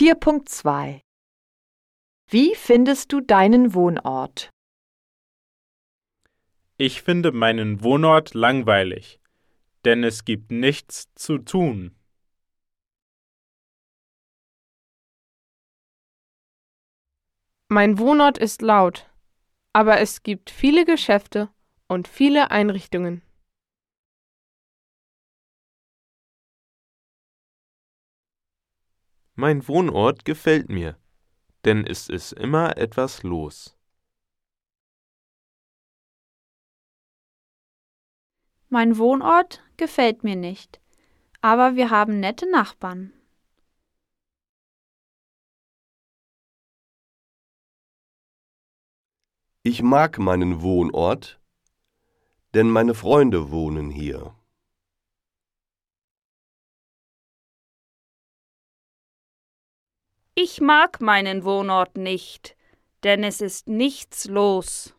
4.2 Wie findest du deinen Wohnort? Ich finde meinen Wohnort langweilig, denn es gibt nichts zu tun. Mein Wohnort ist laut, aber es gibt viele Geschäfte und viele Einrichtungen. Mein Wohnort gefällt mir, denn es ist immer etwas los. Mein Wohnort gefällt mir nicht, aber wir haben nette Nachbarn. Ich mag meinen Wohnort, denn meine Freunde wohnen hier. Ich mag meinen Wohnort nicht, denn es ist nichts los.